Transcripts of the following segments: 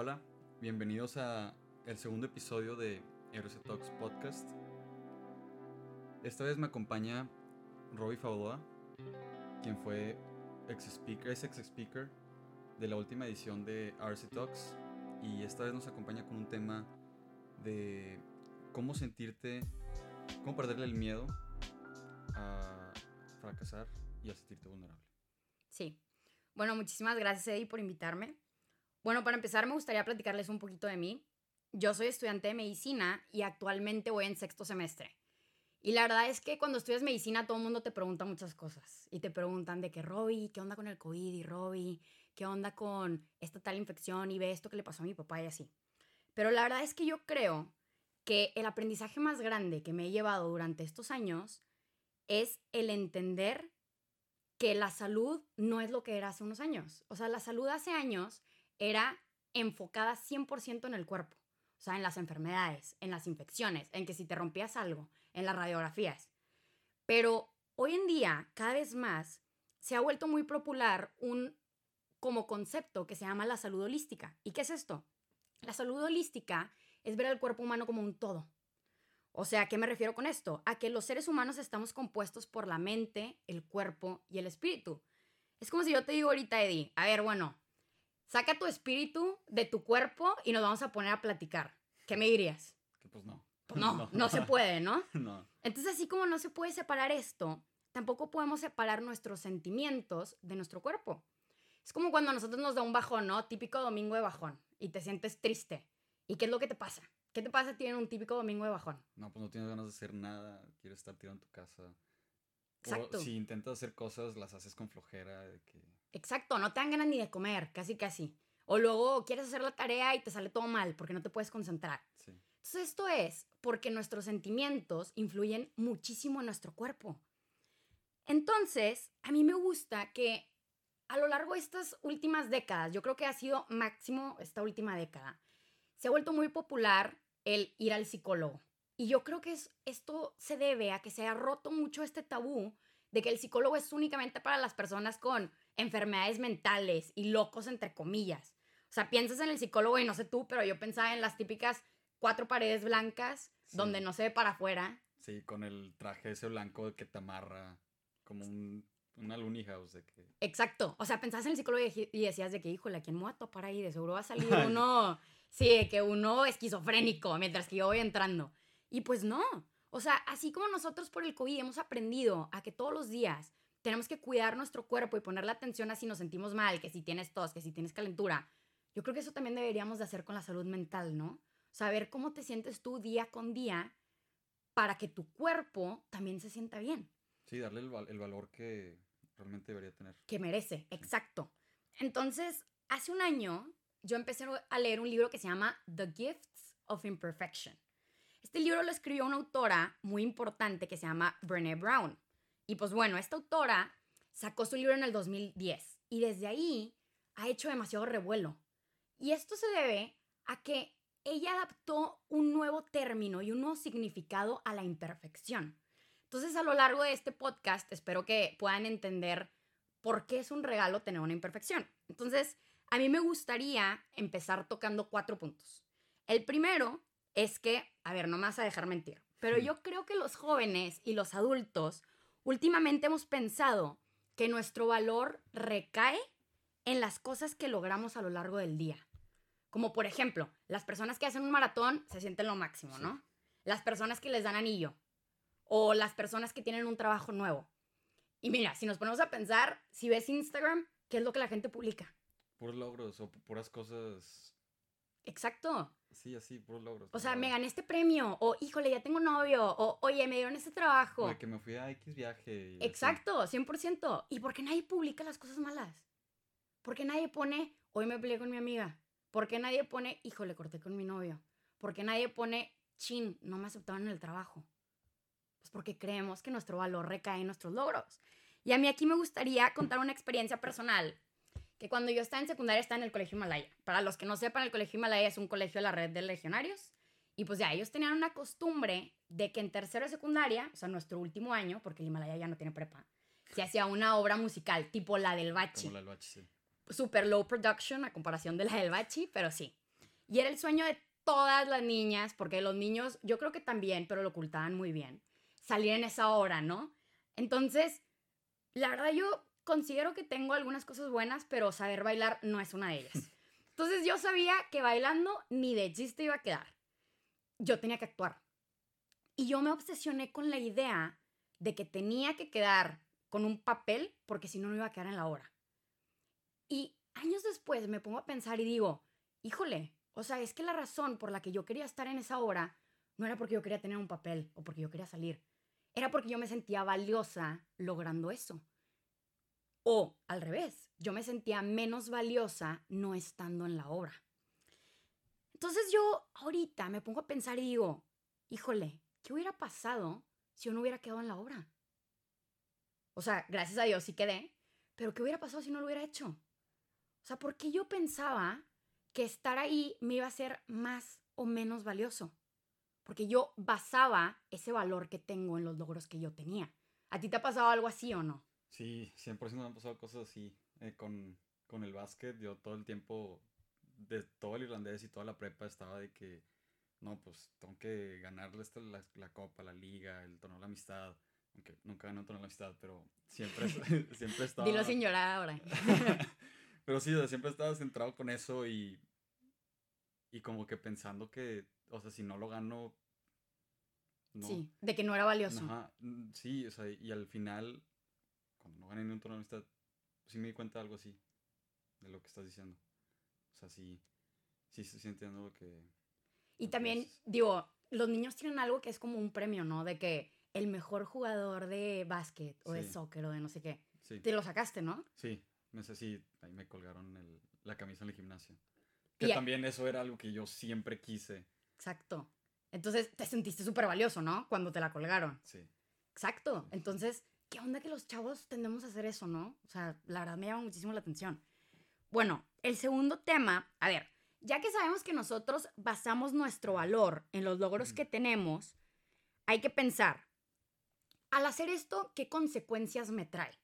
Hola, bienvenidos a el segundo episodio de RC Talks Podcast. Esta vez me acompaña Robbie Faudoa, quien fue ex speaker, es ex speaker de la última edición de RC Talks y esta vez nos acompaña con un tema de cómo sentirte, cómo perderle el miedo a fracasar y a sentirte vulnerable. Sí. Bueno, muchísimas gracias Eddie por invitarme. Bueno, para empezar me gustaría platicarles un poquito de mí. Yo soy estudiante de medicina y actualmente voy en sexto semestre. Y la verdad es que cuando estudias medicina todo el mundo te pregunta muchas cosas. Y te preguntan de que, Robbie, ¿qué onda con el COVID? Y Robbie, ¿qué onda con esta tal infección? Y ve esto que le pasó a mi papá y así. Pero la verdad es que yo creo que el aprendizaje más grande que me he llevado durante estos años es el entender que la salud no es lo que era hace unos años. O sea, la salud hace años era enfocada 100% en el cuerpo. O sea, en las enfermedades, en las infecciones, en que si te rompías algo, en las radiografías. Pero hoy en día, cada vez más, se ha vuelto muy popular un como concepto que se llama la salud holística. ¿Y qué es esto? La salud holística es ver al cuerpo humano como un todo. O sea, ¿a qué me refiero con esto? A que los seres humanos estamos compuestos por la mente, el cuerpo y el espíritu. Es como si yo te digo ahorita, Eddie, a ver, bueno, saca tu espíritu de tu cuerpo y nos vamos a poner a platicar. ¿Qué me dirías? Que pues no. Pues no, no, se puede, ¿no? No. Entonces, así como no se puede separar esto, tampoco podemos separar nuestros sentimientos de nuestro cuerpo. Es como cuando a nosotros nos da un bajón, ¿no? Típico domingo de bajón y te sientes triste. ¿Y qué es lo que te pasa? ¿Qué te pasa si tienes un típico domingo de bajón? No, pues no tienes ganas de hacer nada, quieres estar tirado en tu casa. Exacto. O si intentas hacer cosas, las haces con flojera, de que... Exacto, no te dan ganas ni de comer, casi casi. O luego quieres hacer la tarea y te sale todo mal porque no te puedes concentrar. Sí. Entonces esto es porque nuestros sentimientos influyen muchísimo en nuestro cuerpo. Entonces, a mí me gusta que a lo largo de estas últimas décadas, yo creo que ha sido máximo esta última década, se ha vuelto muy popular el ir al psicólogo. Y yo creo que es, esto se debe a que se ha roto mucho este tabú de que el psicólogo es únicamente para las personas con enfermedades mentales y locos, entre comillas. O sea, piensas en el psicólogo y no sé tú, pero yo pensaba en las típicas cuatro paredes blancas Sí. donde no se ve para afuera. Sí, con el traje ese blanco que te amarra, como un, una house de que... Exacto. O sea, pensabas en el psicólogo y decías de que, híjole, ¿a quién me voy a topar ahí? De seguro va a salir uno, sí, de que uno esquizofrénico mientras que yo voy entrando. Y pues no. O sea, así como nosotros por el COVID hemos aprendido a que todos los días tenemos que cuidar nuestro cuerpo y ponerle atención a si nos sentimos mal, que si tienes tos, que si tienes calentura, yo creo que eso también deberíamos de hacer con la salud mental, ¿no? Saber cómo te sientes tú día con día para que tu cuerpo también se sienta bien. Sí, darle el, val- el valor que realmente debería tener. que merece, exacto. Entonces, hace un año yo empecé a leer un libro que se llama The Gifts of Imperfection. Este libro lo escribió una autora muy importante que se llama Brené Brown. Y pues bueno, esta autora sacó su libro en el 2010 y desde ahí ha hecho demasiado revuelo. Y esto se debe a que ella adaptó un nuevo término y un nuevo significado a la imperfección. Entonces, a lo largo de este podcast, espero que puedan entender por qué es un regalo tener una imperfección. Entonces, a mí me gustaría empezar tocando cuatro puntos. El primero es que, a ver, no me vas a dejar mentir, pero yo creo que los jóvenes y los adultos últimamente hemos pensado que nuestro valor recae en las cosas que logramos a lo largo del día. Como por ejemplo, las personas que hacen un maratón se sienten lo máximo. ¿no? Las personas que les dan anillo o las personas que tienen un trabajo nuevo. Y mira, si nos ponemos a pensar, si ves Instagram, ¿qué es lo que la gente publica? Puros logros o pu- puras cosas... Exacto. Sí, así, puros logros. O sea, me gané este premio, o híjole, ya tengo novio, o oye, me dieron este trabajo. De que me fui a X viaje. y así. Exacto, 100%. ¿Y por qué nadie publica las cosas malas? ¿Por qué nadie pone, hoy me peleé con mi amiga? ¿Por qué nadie pone, híjole, corté con mi novio? ¿Por qué nadie pone, chin, no me aceptaron en el trabajo? Pues porque creemos que nuestro valor recae en nuestros logros. Y a mí aquí me gustaría contar una experiencia personal, que cuando yo estaba en secundaria estaba en el Colegio Himalaya. Para los que no sepan, el Colegio Himalaya es un colegio de la red de legionarios. Y pues ya, ellos tenían una costumbre de que en tercero de secundaria, o sea, nuestro último año, porque el Himalaya ya no tiene prepa, se hacía una obra musical, tipo la del Bachi. Como la del bache, sí. Super low production a comparación de la del Bachi, pero sí. Y era el sueño de todas las niñas, porque los niños, yo creo que también, pero lo ocultaban muy bien, salir en esa hora, ¿no? Entonces, la verdad yo considero que tengo algunas cosas buenas, pero saber bailar no es una de ellas. Entonces yo sabía que bailando ni de chiste iba a quedar. Yo tenía que actuar. Y yo me obsesioné con la idea de que tenía que quedar con un papel porque si no, no iba a quedar en la hora. Y años después me pongo a pensar y digo, híjole, o sea, es que la razón por la que yo quería estar en esa hora no era porque yo quería tener un papel o porque yo quería salir. Era porque yo me sentía valiosa logrando eso. O al revés, yo me sentía menos valiosa no estando en la obra. Entonces yo ahorita me pongo a pensar y digo, híjole, ¿qué hubiera pasado si yo no hubiera quedado en la obra? O sea, gracias a Dios sí quedé, pero ¿qué hubiera pasado si no lo hubiera hecho? O sea, ¿por qué yo pensaba que estar ahí me iba a ser más o menos valioso? Porque yo basaba ese valor que tengo en los logros que yo tenía. ¿A ti te ha pasado algo así o no? Sí, 100% me han pasado cosas así. Eh, con, con el básquet, yo todo el tiempo, de todo el irlandés y toda la prepa, estaba de que, no, pues tengo que ganarle esta, la, la copa, la liga, el torneo de la amistad. Aunque nunca gané un torneo de la amistad, pero siempre, siempre estaba. Dilo sin llorar ahora. pero sí, o sea, siempre estaba centrado con eso y. Y como que pensando que, o sea, si no lo gano. No. Sí, de que no era valioso. Ajá, mm, sí, o sea, y al final, cuando no gané ni un torneo de amistad, sí me di cuenta de algo así, de lo que estás diciendo. O sea, sí, sí, sí entiendo lo que... Y lo también, digo, los niños tienen algo que es como un premio, ¿no? De que el mejor jugador de básquet o de soccer o de no sé qué. Sí, Te lo sacaste, ¿no? sí, me sé, sí, ahí me colgaron el- la camisa en el gimnasio. Que Y también eso era algo que yo siempre quise. Exacto. Entonces te sentiste súper valioso, ¿no? Cuando te la colgaron. Sí. Exacto. Entonces, ¿qué onda que los chavos tendemos a hacer eso, no? O sea, la verdad me llama muchísimo la atención. Bueno, el segundo tema, a ver, ya que sabemos que nosotros basamos nuestro valor en los logros que tenemos, hay que pensar, al hacer esto, ¿qué consecuencias me trae?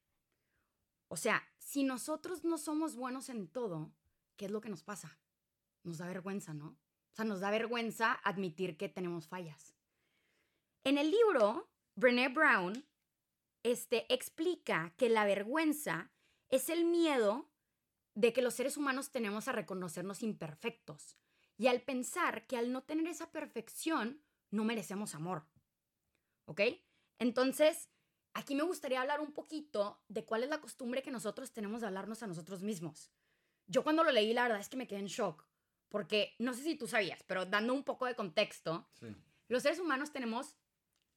O sea, si nosotros no somos buenos en todo, ¿qué es lo que nos pasa? Nos da vergüenza, ¿no? O sea, nos da vergüenza admitir que tenemos fallas. En el libro, Brené Brown este, explica que la vergüenza es el miedo de que los seres humanos tenemos a reconocernos imperfectos y al pensar que al no tener esa perfección no merecemos amor. ¿Ok? Entonces, aquí me gustaría hablar un poquito de cuál es la costumbre que nosotros tenemos de hablarnos a nosotros mismos. Yo cuando lo leí, la verdad es que me quedé en shock, porque no sé si tú sabías, pero dando un poco de contexto, Sí. los seres humanos tenemos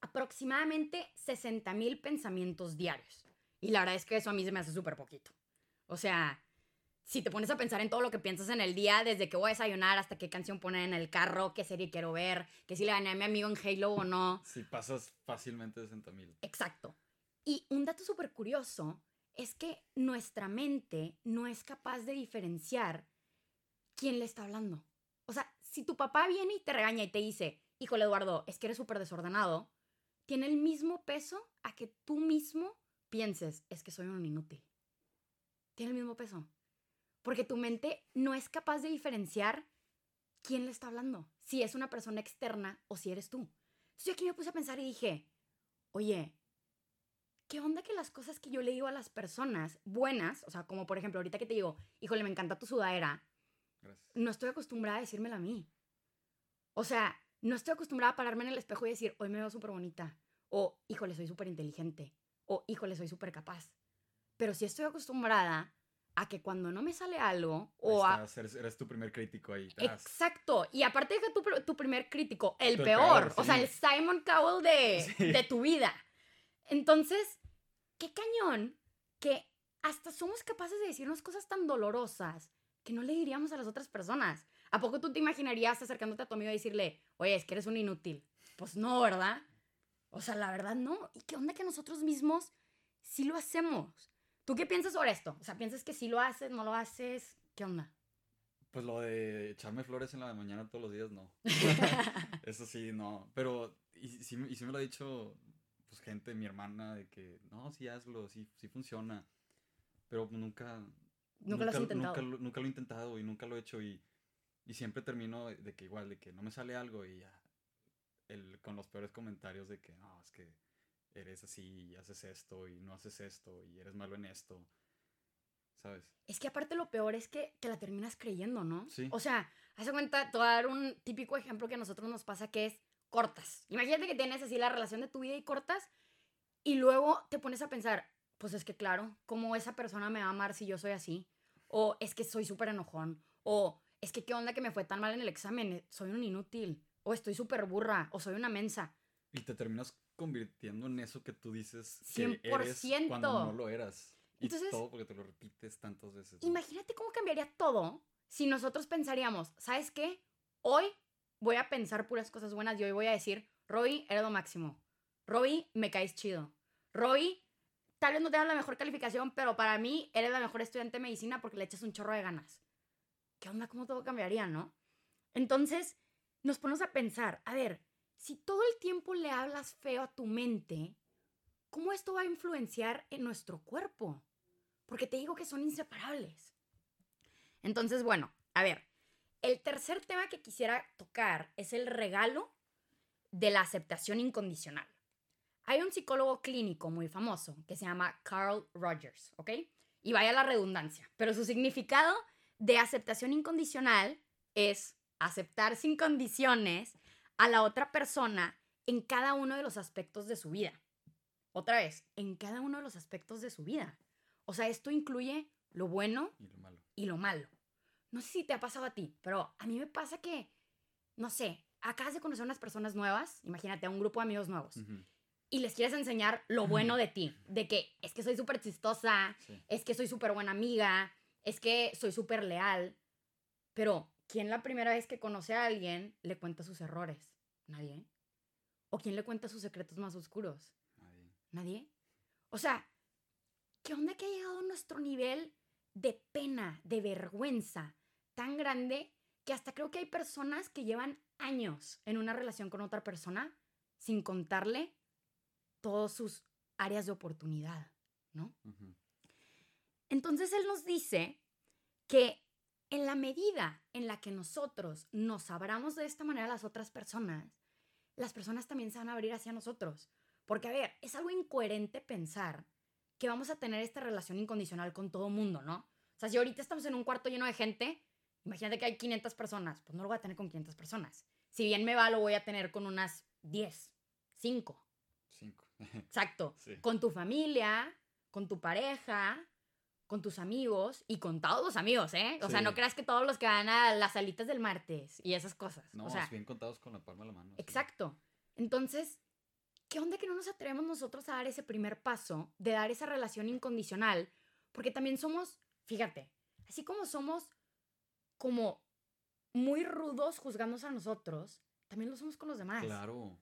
aproximadamente 60 mil pensamientos diarios. Y la verdad es que eso a mí se me hace súper poquito. O sea, si te pones a pensar en todo lo que piensas en el día, desde que voy a desayunar hasta qué canción poner en el carro, qué serie quiero ver, que si le gané a mi amigo en Halo o no. Sí, pasas fácilmente de 60 mil. Exacto. Y un dato súper curioso es que nuestra mente no es capaz de diferenciar quién le está hablando. O sea, si tu papá viene y te regaña y te dice, híjole Eduardo, es que eres súper desordenado, tiene el mismo peso a que tú mismo pienses, es que soy un inútil. Tiene el mismo peso. Porque tu mente no es capaz de diferenciar quién le está hablando, si es una persona externa o si eres tú. Entonces yo aquí me puse a pensar y dije, oye, ¿qué onda que las cosas que yo le digo a las personas buenas, o sea, como por ejemplo ahorita que te digo, híjole, me encanta tu sudadera, Gracias. no estoy acostumbrada a decírmela a mí. O sea, no estoy acostumbrada a pararme en el espejo y decir, hoy me veo súper bonita. O, híjole, soy súper inteligente. O, híjole, soy súper capaz. Pero sí estoy acostumbrada a que cuando no me sale algo, o Ahí a... eres, eres tu primer crítico ahí. Exacto. Y aparte deja tu, tu primer crítico, el peor. peor, O sea, el Simon Cowell de, Sí. de tu vida. Entonces, qué cañón que hasta somos capaces de decirnos cosas tan dolorosas que no le diríamos a las otras personas. ¿A poco tú te imaginarías acercándote a tu amigo y decirle, oye, es que eres un inútil? Pues no, ¿verdad? O sea, la verdad no. ¿Y qué onda que nosotros mismos sí lo hacemos? ¿Tú qué piensas sobre esto? O sea, ¿piensas que sí lo haces, no lo haces? ¿Qué onda? Pues lo de echarme flores en la mañana todos los días, no. Eso sí, no. Pero, y, sí, me- y sí me lo ha dicho, pues, gente, mi hermana, de que, no, sí hazlo, sí, sí funciona. Pero nunca... Nunca lo has intentado. Nunca, lo- nunca lo he intentado y nunca lo he hecho y Y siempre termino de que igual, de que no me sale algo y ya. El, con los peores comentarios de que no, es que eres así y haces esto y no haces esto y eres malo en esto. ¿Sabes? Es que aparte lo peor es que te la terminas creyendo, ¿no? Sí. O sea, hace cuenta, te voy a dar un típico ejemplo que a nosotros nos pasa que es cortas. Imagínate que tienes así la relación de tu vida y cortas y luego te pones a pensar, pues es que claro, ¿cómo esa persona me va a amar si yo soy así? O es que soy súper enojón. O es que qué onda que me fue tan mal en el examen, soy un inútil. O estoy súper burra, o soy una mensa. Y te terminas convirtiendo en eso que tú dices que eres cuando no lo eras. Y Entonces, todo porque te lo repites tantas veces. Imagínate cómo cambiaría todo si nosotros pensaríamos, ¿sabes qué? Hoy voy a pensar puras cosas buenas y hoy voy a decir, Roy, eres lo máximo. Roy, me caes chido. Roy, tal vez no tengas la mejor calificación, pero para mí eres la mejor estudiante de medicina porque le echas un chorro de ganas. ¿Qué onda? ¿Cómo todo cambiaría, no? Entonces, nos ponemos a pensar, a ver, si todo el tiempo le hablas feo a tu mente, ¿cómo esto va a influenciar en nuestro cuerpo? Porque te digo que son inseparables. Entonces, bueno, a ver, el tercer tema que quisiera tocar es el regalo de la aceptación incondicional. Hay un psicólogo clínico muy famoso que se llama Carl Rogers, ¿ok? Y vaya la redundancia, pero su significado de aceptación incondicional es aceptar sin condiciones a la otra persona en cada uno de los aspectos de su vida. Otra vez, en cada uno de los aspectos de su vida. O sea, esto incluye lo bueno y lo malo. Y lo malo. No sé si te ha pasado a ti, pero a mí me pasa que, no sé, acabas de conocer unas personas nuevas, imagínate, a un grupo de amigos nuevos, y les quieres enseñar lo bueno de ti, de que es que soy súper chistosa, es que soy súper buena amiga, es que soy súper leal, pero ¿quién la primera vez que conoce a alguien le cuenta sus errores? Nadie. ¿O quién le cuenta sus secretos más oscuros? Nadie. Nadie. O sea, ¿qué onda que ha llegado a nuestro nivel de pena, de vergüenza tan grande que hasta creo que hay personas que llevan años en una relación con otra persona sin contarle todas sus áreas de oportunidad, ¿no? Entonces él nos dice que en la medida en la que nosotros nos abramos de esta manera a las otras personas, las personas también se van a abrir hacia nosotros. Porque, a ver, es algo incoherente pensar que vamos a tener esta relación incondicional con todo mundo, ¿no? O sea, si ahorita estamos en un cuarto lleno de gente, imagínate que hay 500 personas, pues no lo voy a tener con 500 personas. Si bien me va, lo voy a tener con unas 10, 5. 5. Exacto. Con tu familia, con tu pareja, con tus amigos y con todos los amigos, ¿eh? O sea, no creas que todos los que van a las salitas del martes y esas cosas. No, o sea, bien contados con la palma de la mano. Exacto. Entonces, ¿qué onda que no nos atrevemos nosotros a dar ese primer paso de dar esa relación incondicional? Porque también somos, fíjate, así como somos como muy rudos juzgándose a nosotros, también lo somos con los demás. Claro.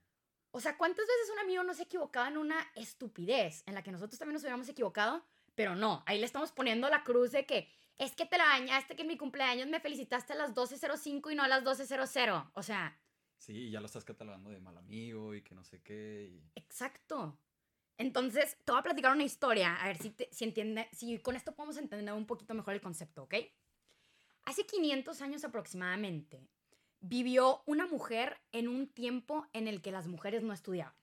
O sea, ¿cuántas veces un amigo no se equivocaba en una estupidez en la que nosotros también nos hubiéramos equivocado? Pero no, ahí le estamos poniendo la cruz de que es que te la bañaste que en mi cumpleaños me felicitaste a las 12.05 y no a las 12.00. O sea... Sí, ya lo estás catalogando de mal amigo y que no sé qué. Exacto. Entonces, te voy a platicar una historia, a ver si, si entiende, si con esto podemos entender un poquito mejor el concepto, ¿ok? Hace 500 años aproximadamente, vivió una mujer en un tiempo en el que las mujeres no estudiaban.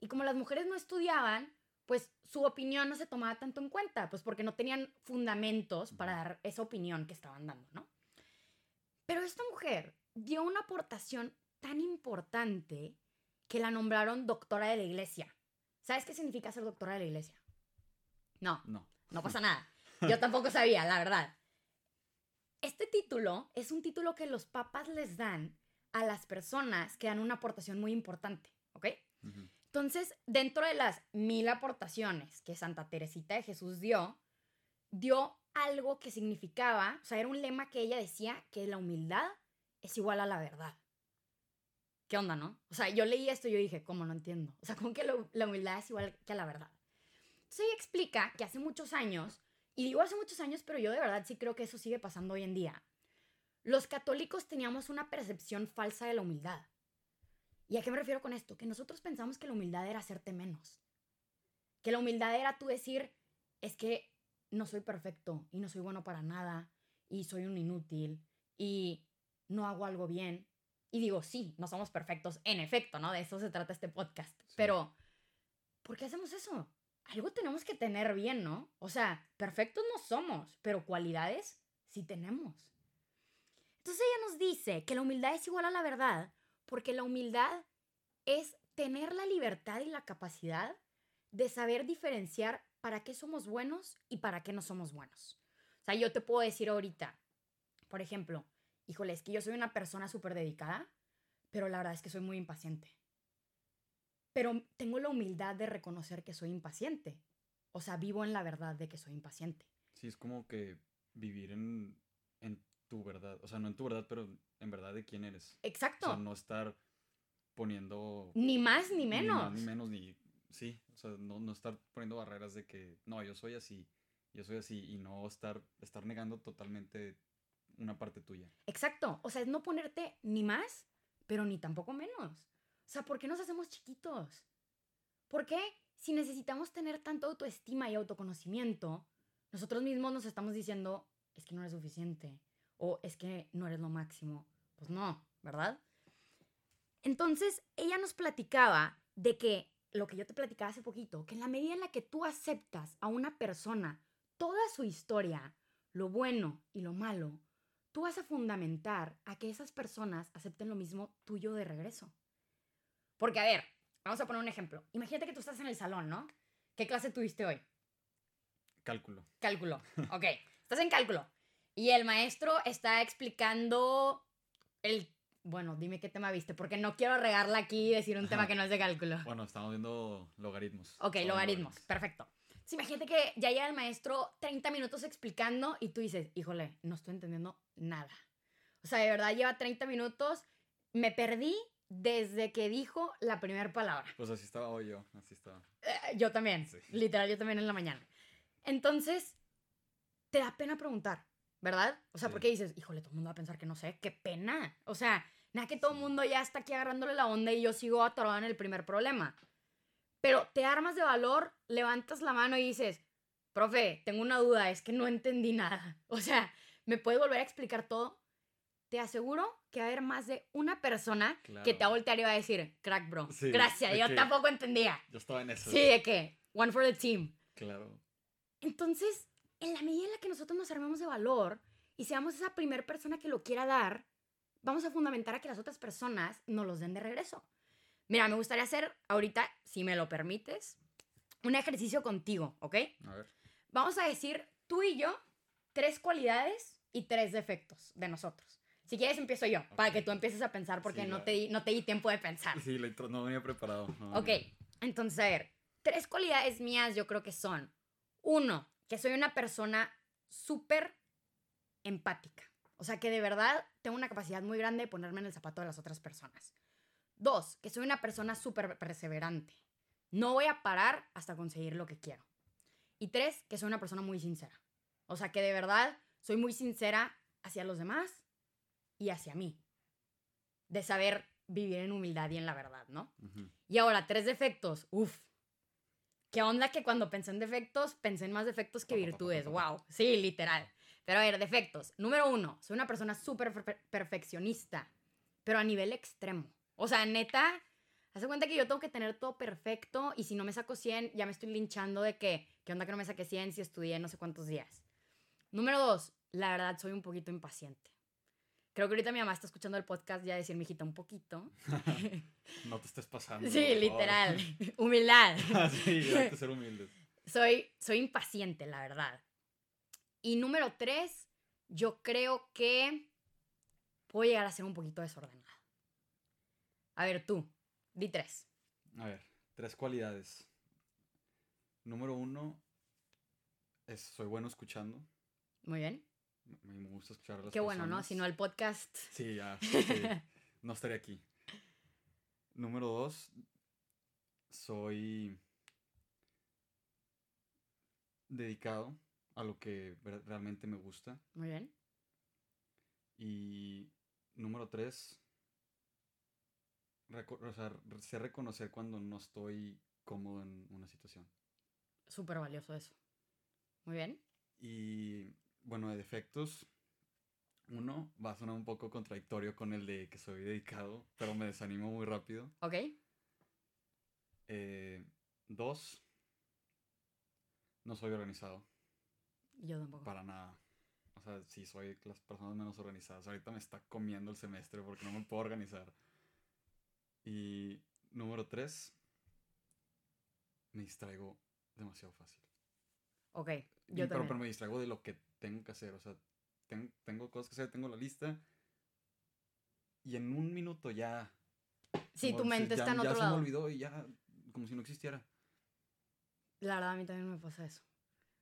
Y como las mujeres no estudiaban, pues su opinión no se tomaba tanto en cuenta, pues porque no tenían fundamentos para dar esa opinión que estaban dando, ¿no? Pero esta mujer dio una aportación tan importante que la nombraron doctora de la iglesia. ¿Sabes qué significa ser doctora de la iglesia? No. No. No pasa nada. Yo tampoco sabía, la verdad. Este título es un título que los papas les dan a las personas que dan una aportación muy importante, ¿ok? Entonces, dentro de las mil aportaciones que Santa Teresita de Jesús dio, dio algo que significaba, o sea, era un lema que ella decía que la humildad es igual a la verdad. ¿Qué onda, no? O sea, yo leí esto y yo dije, ¿cómo no entiendo? O sea, ¿cómo que la humildad es igual que a la verdad? Entonces ella explica que hace muchos años, y digo hace muchos años, pero yo de verdad sí creo que eso sigue pasando hoy en día, los católicos teníamos una percepción falsa de la humildad. ¿Y a qué me refiero con esto? Que nosotros pensamos que la humildad era hacerte menos. Que la humildad era tú decir, es que no soy perfecto y no soy bueno para nada y soy un inútil y no hago algo bien. Y digo, sí, no somos perfectos, en efecto, ¿no? De eso se trata este podcast. Pero, ¿por qué hacemos eso? Algo tenemos que tener bien, ¿no? O sea, perfectos no somos, pero cualidades sí tenemos. Entonces ella nos dice que la humildad es igual a la verdad, porque la humildad es tener la libertad y la capacidad de saber diferenciar para qué somos buenos y para qué no somos buenos. O sea, yo te puedo decir ahorita, por ejemplo, híjole, es que yo soy una persona súper dedicada, pero la verdad es que soy muy impaciente. Pero tengo la humildad de reconocer que soy impaciente. O sea, vivo en la verdad de que soy impaciente. Sí, es como que vivir en, en tu verdad. O sea, no en tu verdad, pero en verdad de quién eres. Exacto. O sea, no estar poniendo... Ni más ni menos. Ni más ni menos, ni... Sí, o sea, no, no estar poniendo barreras de que, no, yo soy así, yo soy así, y no estar, estar negando totalmente una parte tuya. Exacto. O sea, es no ponerte ni más, pero ni tampoco menos. O sea, ¿por qué nos hacemos chiquitos? ¿Por qué si necesitamos tener tanto autoestima y autoconocimiento, nosotros mismos nos estamos diciendo, es que no eres suficiente o es que no eres lo máximo? Pues no, ¿verdad? Entonces, ella nos platicaba de que, lo que yo te platicaba hace poquito, que en la medida en la que tú aceptas a una persona toda su historia, lo bueno y lo malo, tú vas a fundamentar a que esas personas acepten lo mismo tuyo de regreso. Porque, a ver, vamos a poner un ejemplo. Imagínate que tú estás en el salón, ¿no? ¿Qué clase tuviste hoy? Cálculo. Cálculo. Ok, estás en cálculo. Y el maestro está explicando el... Bueno, dime qué tema viste, porque no quiero regarla aquí y decir un tema que no es de cálculo. Bueno, estamos viendo logaritmos. Ok, logaritmos. Perfecto. Sí, imagínate que ya llega el maestro 30 minutos explicando y tú dices, híjole, no estoy entendiendo nada. O sea, de verdad lleva 30 minutos, me perdí desde que dijo la primera palabra. Pues así estaba hoy yo, así estaba. Eh, yo también, Sí. literal, yo también en la mañana. Entonces, te da pena preguntar, ¿verdad? O sea, Sí. porque dices, híjole, todo el mundo va a pensar que no sé, qué pena. O sea, nada que todo el Sí. mundo ya está aquí agarrándole la onda y yo sigo atorada en el primer problema. Pero te armas de valor, levantas la mano y dices, profe, tengo una duda, es que no entendí nada. O sea, ¿me puedes volver a explicar todo? Te aseguro que va a haber más de una persona que te va a Claro. voltear y va a decir, crack, bro. Sí, Gracias, yo tampoco entendía. Yo estaba en eso. Sí, de que, one for the team. Claro. Entonces, en la medida en la que nosotros nos armemos de valor y seamos esa primera persona que lo quiera dar, vamos a fundamentar a que las otras personas nos los den de regreso. Mira, me gustaría hacer ahorita, si me lo permites, un ejercicio contigo, ¿ok? A ver. Vamos a decir tú y yo tres cualidades y tres defectos de nosotros. Si quieres, empiezo yo, para Ok. que tú empieces a pensar porque Sí, no, la- te, di- no te di tiempo de pensar. Sí, la intro no venía preparado. no, Ok, no. entonces, a ver, tres cualidades mías yo creo que son, uno, que soy una persona súper empática. O sea, que de verdad tengo una capacidad muy grande de ponerme en el zapato de las otras personas. Dos, que soy una persona súper perseverante. No voy a parar hasta conseguir lo que quiero. Y tres, que soy una persona muy sincera. O sea, que de verdad soy muy sincera hacia los demás y hacia mí. De saber vivir en humildad y en la verdad, ¿no? Y ahora, tres defectos. Uf. ¿Qué onda que cuando pensé en defectos, pensé en más defectos que virtudes? Wow. Sí, literal. Pero a ver, defectos. Número uno, soy una persona súper per- perfeccionista, pero a nivel extremo. O sea, neta, hace cuenta que yo tengo que tener todo perfecto y si no me saco 100, ya me estoy linchando de que, ¿qué onda que no me saqué 100 si estudié no sé cuántos días? Número dos, la verdad, soy un poquito impaciente. Creo que ahorita mi mamá está escuchando el podcast ya decir, mijita, un poquito. No te estés pasando. Sí, literal. Humildad. sí, hay que ser humildes. Soy, soy impaciente, la verdad. Y número tres, yo creo que puedo llegar a ser un poquito desordenada. A ver, tú, di tres. A ver, tres cualidades. Número uno, es, soy bueno escuchando. Muy bien. Me me gusta escuchar a las Qué bueno, ¿no? Si no, el podcast. Sí, ya. sí, no estaría aquí. Número dos, soy dedicado a lo que realmente me gusta. Muy bien. Y número tres, o sea, sé reconocer cuando no estoy cómodo en una situación. Súper valioso eso. Muy bien. Y bueno, de defectos, Uno, va a sonar un poco contradictorio con el de que soy dedicado, pero me desanimo muy rápido. ¿Ok? Eh, dos, no soy organizado. Yo tampoco. Para nada. O sea, sí soy las personas menos organizadas. Ahorita me está comiendo el semestre porque no me puedo organizar. Y número tres, me distraigo demasiado fácil. Ok, Y- yo pero, también. pero me distraigo de lo que tengo que hacer. O sea, ten- tengo cosas que hacer, tengo la lista. Y en un minuto ya. Sí, tu se- mente está en ya otro se lado. me olvidó y ya, como si no existiera. La verdad, a mí también me pasa eso.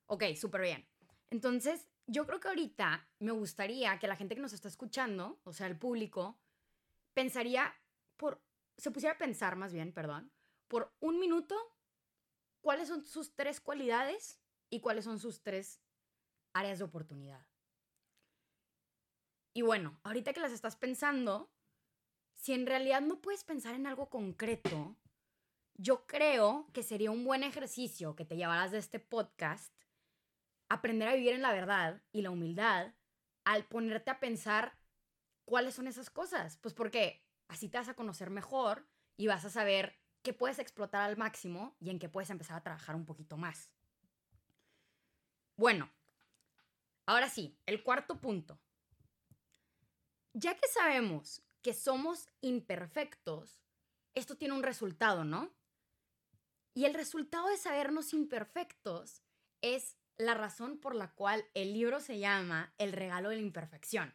Ok, súper bien. Entonces, yo creo que ahorita me gustaría que la gente que nos está escuchando, o sea, el público, pensaría por, se pusiera a pensar más bien, perdón, por un minuto, cuáles son sus tres cualidades y cuáles son sus tres áreas de oportunidad. Y bueno, ahorita que las estás pensando, si en realidad no puedes pensar en algo concreto, yo creo que sería un buen ejercicio que te llevaras de este podcast aprender a vivir en la verdad y la humildad al ponerte a pensar cuáles son esas cosas. Pues porque así te vas a conocer mejor y vas a saber qué puedes explotar al máximo y en qué puedes empezar a trabajar un poquito más. Bueno, ahora sí, el cuarto punto. Ya que sabemos que somos imperfectos, esto tiene un resultado, ¿no? Y el resultado de sabernos imperfectos es la razón por la cual el libro se llama El regalo de la imperfección.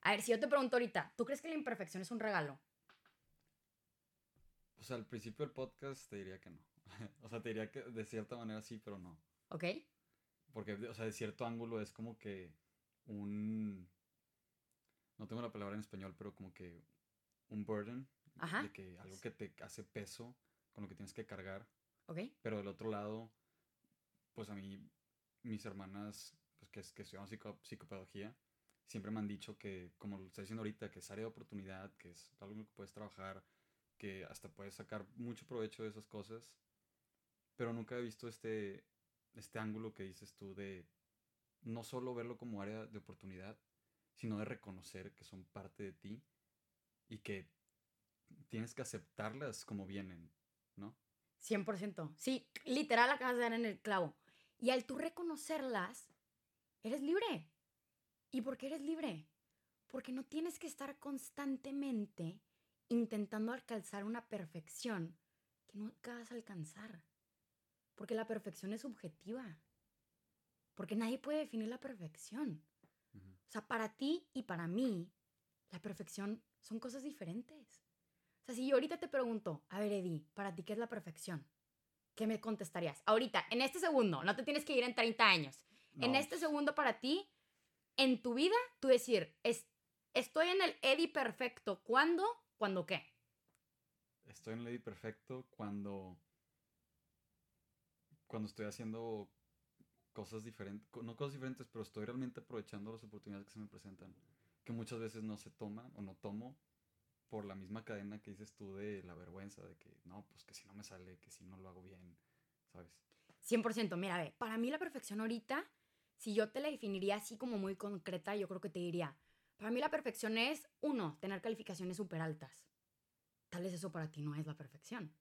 A ver, si yo te pregunto ahorita, ¿tú crees que la imperfección es un regalo? O sea, al principio del podcast te diría que no. o sea, te diría que de cierta manera sí, pero no. ¿Ok? Porque, o sea, de cierto ángulo es como que un... No tengo la palabra en español, pero como que un burden. Ajá. De que algo que te hace peso con lo que tienes que cargar. ¿Ok? Pero del otro lado, pues a mí, mis hermanas, pues que, es- que estudian psico- psicopedagogía, siempre me han dicho que, como lo estoy diciendo ahorita, que es área de oportunidad, que es algo que puedes trabajar, que hasta puedes sacar mucho provecho de esas cosas. Pero nunca he visto este, este ángulo que dices tú de no solo verlo como área de oportunidad, sino de reconocer que son parte de ti y que tienes que aceptarlas como vienen, ¿no? 100%. Sí, literal acabas de dar en el clavo. Y al tú reconocerlas, eres libre. ¿Y por qué eres libre? Porque no tienes que estar constantemente intentando alcanzar una perfección que nunca vas a alcanzar. Porque la perfección es subjetiva. Porque nadie puede definir la perfección. O sea, para ti y para mí, la perfección son cosas diferentes. O sea, si yo ahorita te pregunto, a ver, Eddie, ¿para ti qué es la perfección? ¿Qué me contestarías? Ahorita, en este segundo, no te tienes que ir en 30 años. En este segundo para ti, en tu vida, tú decir, es, estoy en el Eddie perfecto. ¿Cuándo? ¿Cuándo qué? Estoy en Lady Perfecto cuando. Cuando estoy haciendo cosas diferentes. No cosas diferentes, pero estoy realmente aprovechando las oportunidades que se me presentan. Que muchas veces no se toman o no tomo por la misma cadena que dices tú de la vergüenza, de que no, pues que si no me sale, que si no lo hago bien, ¿sabes? 100%. Mira, ve, para mí la perfección ahorita, si yo te la definiría así como muy concreta, yo creo que te diría, para mí la perfección es, uno, tener calificaciones súper altas. Tal vez eso para ti no es la perfección.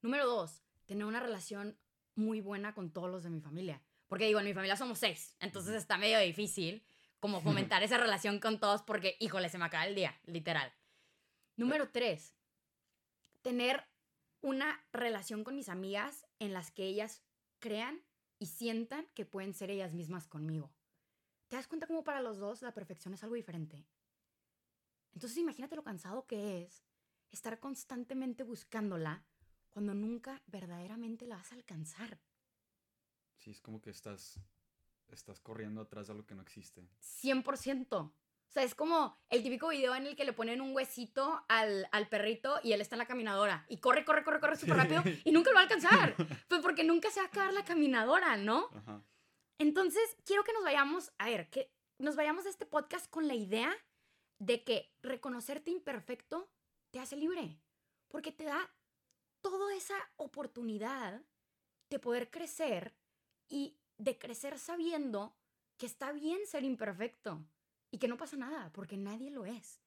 Número dos, tener una relación muy buena con todos los de mi familia. Porque digo, en mi familia somos seis, entonces está medio difícil como fomentar esa relación con todos porque, híjole, se me acaba el día, literal. Número tres, tener una relación con mis amigas en las que ellas crean y sientan que pueden ser ellas mismas conmigo. ¿Te das cuenta cómo para los dos la perfección es algo diferente? Entonces imagínate lo cansado que es estar constantemente buscándola cuando nunca verdaderamente la vas a alcanzar. Sí, es como que estás. Estás corriendo atrás de algo que no existe. 100%. O sea, es como el típico video en el que le ponen un huesito al, al perrito y él está en la caminadora y corre, corre, corre, corre súper rápido y nunca lo va a alcanzar. Pues porque nunca se va a acabar la caminadora, ¿no? Ajá. Entonces, quiero que nos vayamos, a ver, que nos vayamos de este podcast con la idea de que reconocerte imperfecto te hace libre, porque te da toda esa oportunidad de poder crecer y de crecer sabiendo que está bien ser imperfecto y que no pasa nada, porque nadie lo es.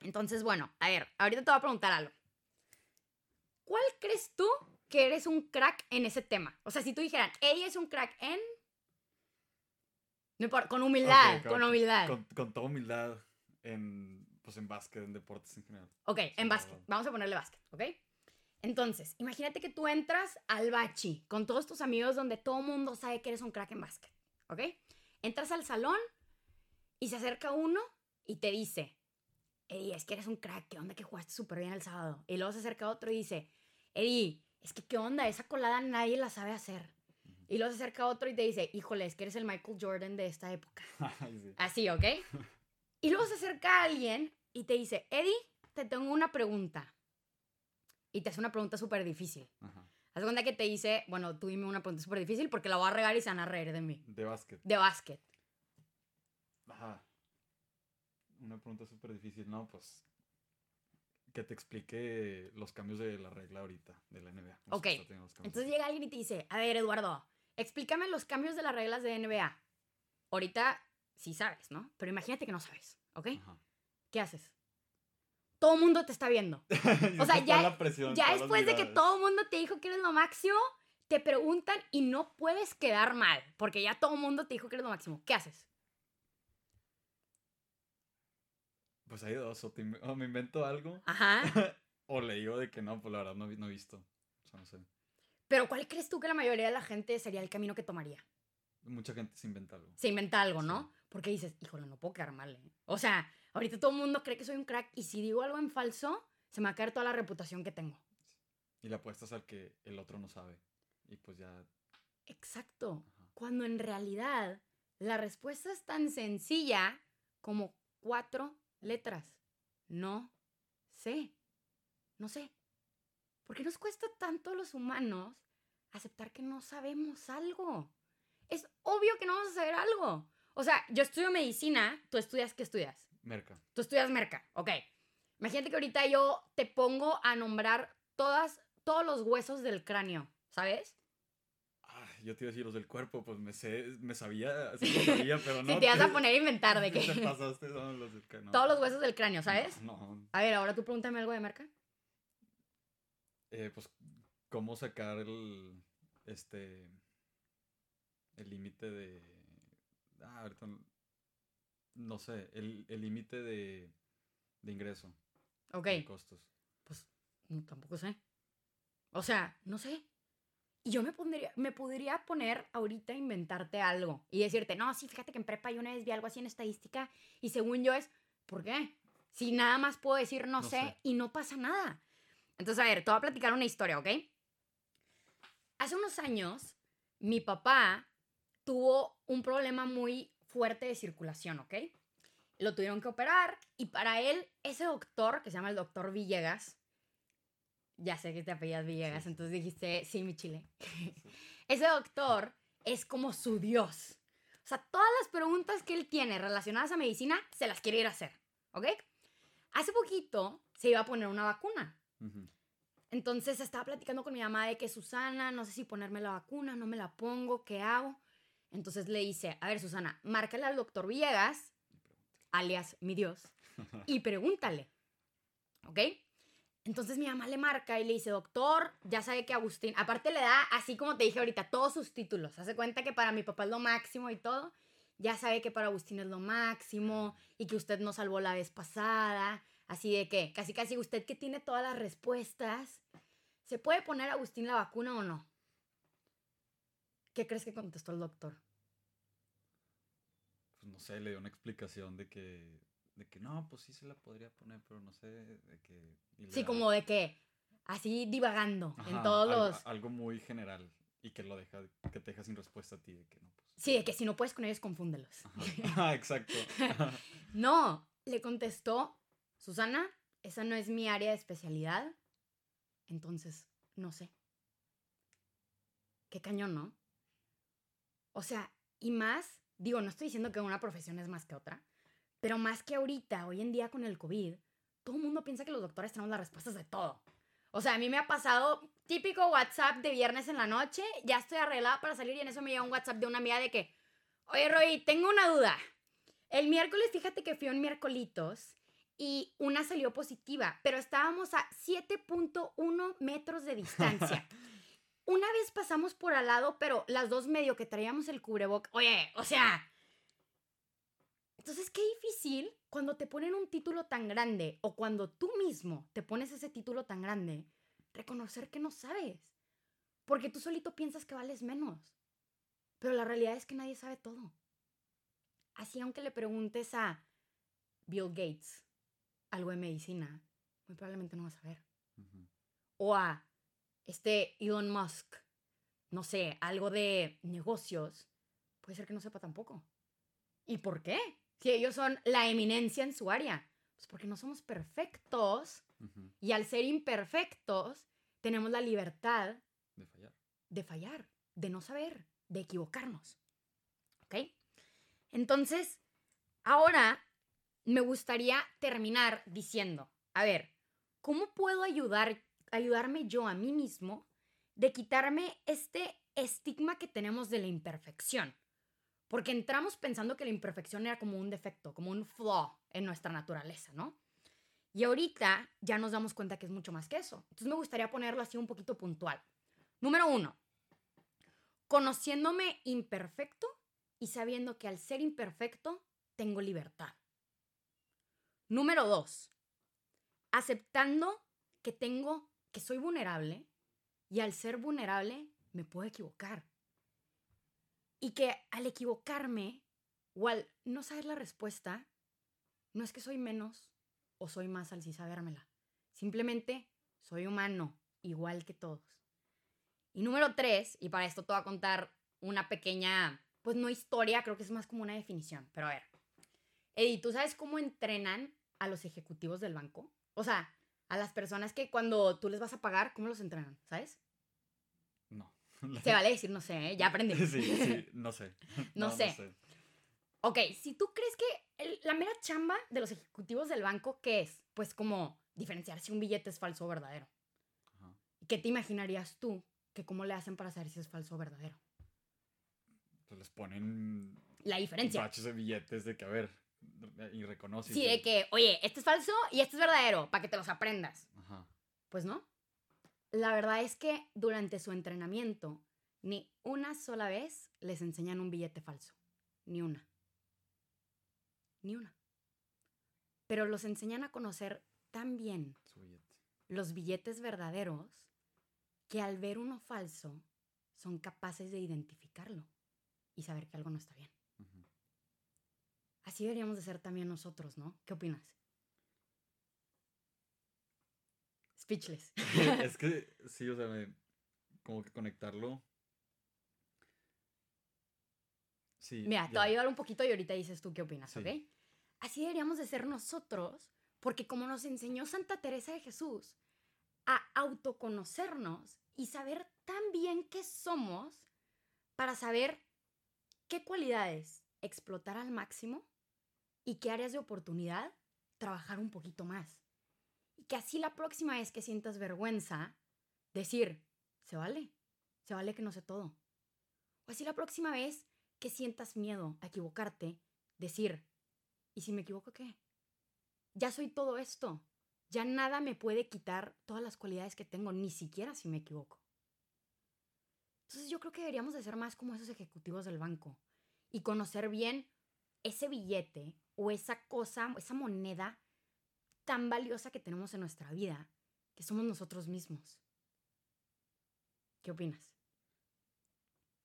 Entonces, bueno, a ver, ahorita te voy a preguntar algo. ¿Cuál crees tú que eres un crack en ese tema? O sea, si tú dijeran, ella es un crack en... No importa, con humildad, con humildad. Con, con toda humildad en, pues en básquet, en deportes en general. Ok, en básquet. Vamos a ponerle básquet, ¿ok? Entonces, imagínate que tú entras al bachi con todos tus amigos donde todo el mundo sabe que eres un crack en básquet, ¿ok? Entras al salón y se acerca uno y te dice, Eddie, es que eres un crack, ¿qué onda que jugaste súper bien el sábado? Y luego se acerca otro y dice, Eddie, es que qué onda, esa colada nadie la sabe hacer. Y luego se acerca otro y te dice, híjole, es que eres el Michael Jordan de esta época. Sí. Así, ¿ok? Y luego se acerca alguien y te dice, Eddie, te tengo una pregunta. Y te hace una pregunta súper difícil. Ajá. Haz cuenta que te dice, bueno, tú dime una pregunta súper difícil porque la voy a regar y se van a reír de mí. De básquet. De básquet. Ajá. Una pregunta súper difícil, ¿no? Pues que te explique los cambios de la regla ahorita, de la NBA. Ok. Entonces llega alguien y te dice, a ver, Eduardo, explícame los cambios de las reglas de NBA. Ahorita sí sabes, ¿no? Pero imagínate que no sabes, ¿ok? Ajá. ¿Qué haces? Todo el mundo te está viendo. O sea, ya- presión, Ya después de que todo el mundo te dijo que eres lo máximo, te preguntan y no puedes quedar mal, porque ya todo el mundo te dijo que eres lo máximo. ¿Qué haces? Pues hay dos, o, te inve- o me invento algo, Ajá. o le digo de que no, pues la verdad no, no he visto. O sea, no sé. Pero ¿cuál crees tú que la mayoría de la gente sería el camino que tomaría? Mucha gente se inventa algo. Se inventa algo, ¿no? Sí. Porque dices, híjole, no puedo quedar mal. ¿eh? O sea, ahorita todo el mundo cree que soy un crack y si digo algo en falso, se me va a caer toda la reputación que tengo. Y le apuestas al que el otro no sabe. Y pues ya. Exacto. Ajá. Cuando en realidad la respuesta es tan sencilla como cuatro letras. No sé. No sé. ¿Por qué nos cuesta tanto a los humanos aceptar que no sabemos algo? Es obvio que no vamos a saber algo. O sea, yo estudio medicina, tú estudias, ¿qué estudias? Merca. Tú estudias merca, ok. Imagínate que ahorita yo te pongo a nombrar todas, todos los huesos del cráneo, ¿sabes? Ah, yo te iba a decir los del cuerpo, pues me sé, me sabía, sí lo sabía, pero no. si te vas a poner a inventar de Te que pasaste son los del ca- no. todos los huesos del cráneo, ¿sabes? No. no. A ver, ahora tú pregúntame algo de merca. Eh, pues, ¿cómo sacar el. Este. El límite de. Ah, ahorita. no- No sé, el el límite de. De ingreso. Ok, De costos. pues no, tampoco sé. O sea, no sé. Y yo me, pondría, me podría poner ahorita a inventarte algo y decirte, no, sí, fíjate que en prepa yo una vez vi algo así en estadística y según yo es, ¿por qué? Si nada más puedo decir no, No sé, sé. y no pasa nada. Entonces, a ver, te voy a platicar una historia, ¿ok? Hace unos años, mi papá tuvo un problema muy fuerte de circulación, ¿ok? Lo tuvieron que operar y para él, ese doctor, que se llama el doctor Villegas, ya sé que te apellidas Villegas, Sí. entonces dijiste, sí, mi chile. ese doctor es como su Dios. O sea, todas las preguntas que él tiene relacionadas a medicina, se las quiere ir a hacer, ¿ok? Hace poquito se iba a poner una vacuna. Entonces estaba platicando con mi mamá de que Susana, no sé si ponerme la vacuna, no me la pongo, ¿qué hago? Entonces le dice, a ver Susana, márcale al doctor Villegas, alias mi Dios, y pregúntale, ¿ok? Entonces mi mamá le marca y le dice, doctor, ya sabe que Agustín, aparte le da, así como te dije ahorita, todos sus títulos, hace cuenta que para mi papá es lo máximo y todo, ya sabe que para Agustín es lo máximo y que usted nos salvó la vez pasada, así de que casi casi usted que tiene todas las respuestas, ¿se puede poner a Agustín la vacuna o no? ¿Qué crees que contestó el doctor? Pues no sé, le dio una explicación de que. De que no, pues sí se la podría poner, pero no sé. De que. Sí, da- como de que así divagando en todos algo, los... algo muy general. Y que lo deja. Que te deja sin respuesta a ti. De que no, pues. Sí, de que si no puedes con ellos, confúndelos. Ajá, exacto. No, le contestó, Susana, esa no es mi área de especialidad, entonces no sé. Qué cañón, ¿no? O sea, y más, digo, no estoy diciendo que una profesión es más que otra, pero más que ahorita, hoy en día con el COVID, todo el mundo piensa que los doctores tenemos las respuestas de todo. O sea, a mí me ha pasado típico WhatsApp de viernes en la noche, ya estoy arreglada para salir y en eso me llega un WhatsApp de una amiga de que, oye Roy, tengo una duda. El miércoles, fíjate que fui un miércolitos y una salió positiva, pero estábamos a 7.1 metros de distancia. una vez pasamos por al lado, pero las dos medio que traíamos el cubreboc. Oye, o sea. Entonces, qué difícil cuando te ponen un título tan grande o cuando tú mismo te pones ese título tan grande, reconocer que no sabes. Porque tú solito piensas que vales menos. Pero la realidad es que nadie sabe todo. Así, aunque le preguntes a Bill Gates algo de medicina, muy probablemente no vas a saber. O a este Elon Musk, no sé, algo de negocios, puede ser que no sepa tampoco. ¿Y por qué? Si ellos son la eminencia en su área. Pues porque no somos perfectos y al ser imperfectos tenemos la libertad de fallar. De fallar, de no saber, de equivocarnos. ¿Ok? Entonces, ahora me gustaría terminar diciendo, a ver, ¿cómo puedo ayudar, ayudarme yo a mí mismo de quitarme este estigma que tenemos de la imperfección? Porque entramos pensando que la imperfección era como un defecto, como un flaw en nuestra naturaleza, ¿no? Y ahorita ya nos damos cuenta que es mucho más que eso. Entonces me gustaría ponerlo así un poquito puntual. Número uno, conociéndome imperfecto y sabiendo que al ser imperfecto tengo libertad. Número dos, aceptando que tengo, que soy vulnerable y al ser vulnerable me puedo equivocar. Y que al equivocarme o al no saber la respuesta, no es que soy menos o soy más al sí sabérmela. Simplemente soy humano, igual que todos. Y número tres, y para esto te voy a contar una pequeña, pues no historia, creo que es más como una definición, pero a ver. Eddie, ¿tú sabes cómo entrenan a los ejecutivos del banco? O sea, a las personas que cuando tú les vas a pagar, ¿cómo los entrenan? ¿Sabes? No. Se vale decir, no sé, ¿eh? ya aprendí. Sí, sí, no sé. No, sé. Ok, si tú crees que la mera chamba de los ejecutivos del banco, ¿qué es? Pues como diferenciar si un billete es falso o verdadero. ¿Qué te imaginarías tú que cómo le hacen para saber si es falso o verdadero. Pues les ponen la diferencia. Baches de billetes de que, a ver, y reconoces. Sí, de que, oye, este es falso y este es verdadero, para que te los aprendas. Ajá. Pues no. La verdad es que durante su entrenamiento, ni una sola vez les enseñan un billete falso. Ni una. Ni una. Pero los enseñan a conocer tan bien los billetes verdaderos que al ver uno falso son capaces de identificarlo y saber que algo no está bien. Así deberíamos de ser también nosotros, ¿no? ¿Qué opinas? Speechless. es que sí, o sea, como que conectarlo. Sí. Mira, te voy a ayudar un poquito y ahorita dices tú qué opinas, ¿ok? Así deberíamos de ser nosotros, porque como nos enseñó Santa Teresa de Jesús, a autoconocernos y saber tan bien qué somos para saber qué cualidades explotar al máximo y qué áreas de oportunidad trabajar un poquito más. Y que así la próxima vez que sientas vergüenza, decir, se vale, se vale que no sé todo. O así la próxima vez que sientas miedo a equivocarte, decir, ¿y si me equivoco qué? Ya soy todo esto, ya nada me puede quitar todas las cualidades que tengo, ni siquiera si me equivoco. Entonces yo creo que deberíamos de ser más como esos ejecutivos del banco y conocer bien ese billete o esa cosa, esa moneda tan valiosa que tenemos en nuestra vida, que somos nosotros mismos. ¿Qué opinas?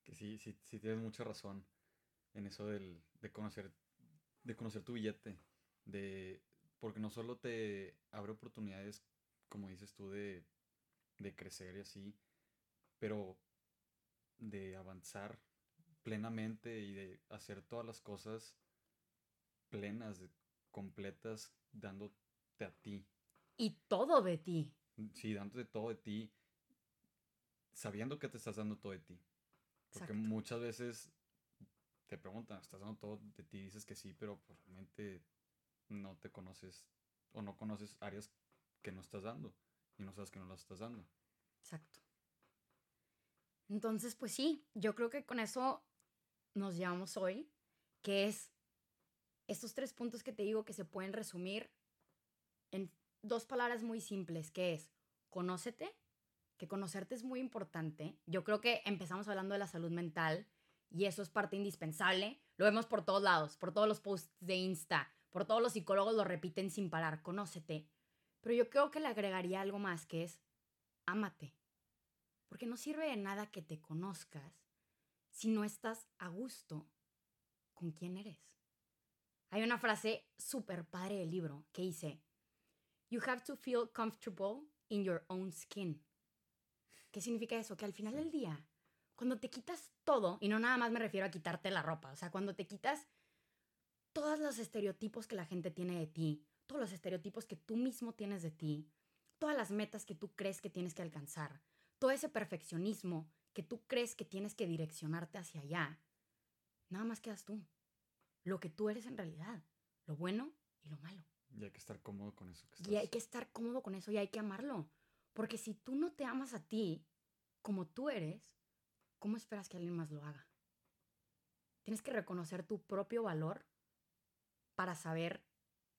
Que sí, sí, sí tienes mucha razón en eso del, de conocer de conocer tu billete, de porque no solo te abre oportunidades, como dices tú, de, crecer y así, pero de avanzar plenamente y de hacer todas las cosas plenas, completas, dándote a ti. Y todo de ti. Sí, dándote todo de ti, sabiendo que te estás dando todo de ti. Porque muchas veces te preguntan, ¿estás dando todo de ti? Dices que sí, pero pues, realmente no te conoces o no conoces áreas que no estás dando y no sabes que no las estás dando. Exacto. Entonces, pues sí, yo creo que con eso nos llevamos hoy, que es estos tres puntos que te digo que se pueden resumir en dos palabras muy simples, que es conócete, que conocerte es muy importante. Yo creo que empezamos hablando de la salud mental y eso es parte indispensable. Lo vemos por todos lados, por todos los posts de Insta, por todos los psicólogos lo repiten sin parar, conócete. Pero yo creo que le agregaría algo más que es ámate. Porque no sirve de nada que te conozcas si no estás a gusto con quién eres. Hay una frase súper padre del libro que dice, You have to feel comfortable in your own skin. ¿Qué significa eso? Que al final del día, cuando te quitas todo, y no nada más me refiero a quitarte la ropa, o sea, cuando te quitas todos los estereotipos que la gente tiene de ti, todos los estereotipos que tú mismo tienes de ti, todas las metas que tú crees que tienes que alcanzar, todo ese perfeccionismo que tú crees que tienes que direccionarte hacia allá, nada más quedas tú. Lo que tú eres en realidad, lo bueno y lo malo. Y hay que estar cómodo con eso. Y hay que estar cómodo con eso y hay que amarlo. Porque si tú no te amas a ti como tú eres, ¿cómo esperas que alguien más lo haga? Tienes que reconocer tu propio valor para saber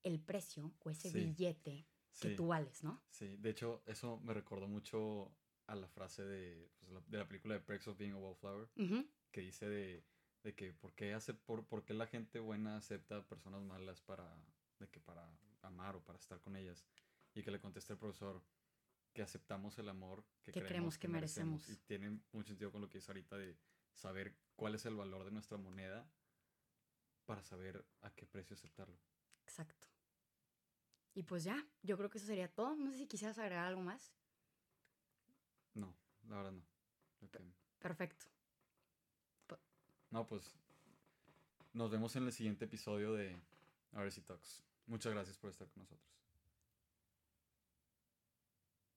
el precio o ese billete que tú vales, ¿no? Sí, de hecho, eso me recordó mucho a la frase de, pues, la, de la película de Perks of Being a Wallflower, que dice de, de que ¿por qué, hace, por, por qué la gente buena acepta personas malas para, de que para amar o para estar con ellas. Y que le contesta el profesor, que aceptamos el amor que, creemos, que, merecemos. Y tiene mucho sentido con lo que dice ahorita de saber cuál es el valor de nuestra moneda para saber a qué precio aceptarlo. Exacto. Y pues ya, yo creo que eso sería todo. No sé si quisieras agregar algo más. No, la verdad no. Perfecto. No, pues nos vemos en el siguiente episodio de RC Talks. Muchas gracias por estar con nosotros.